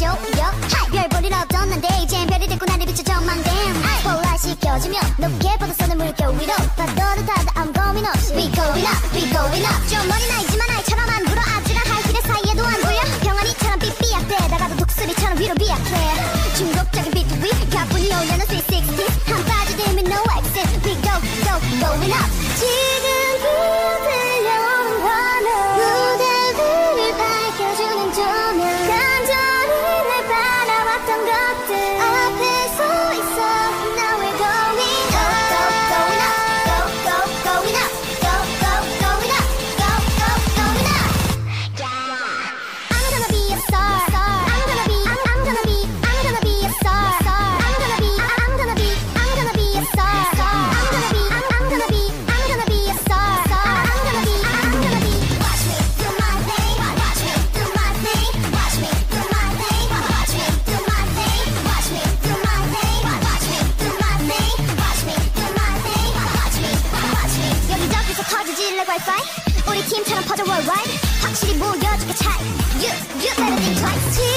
show. 하려고 할까? 우리 팀처럼 퍼져 worldwide 확실히 무려 You, you better think twice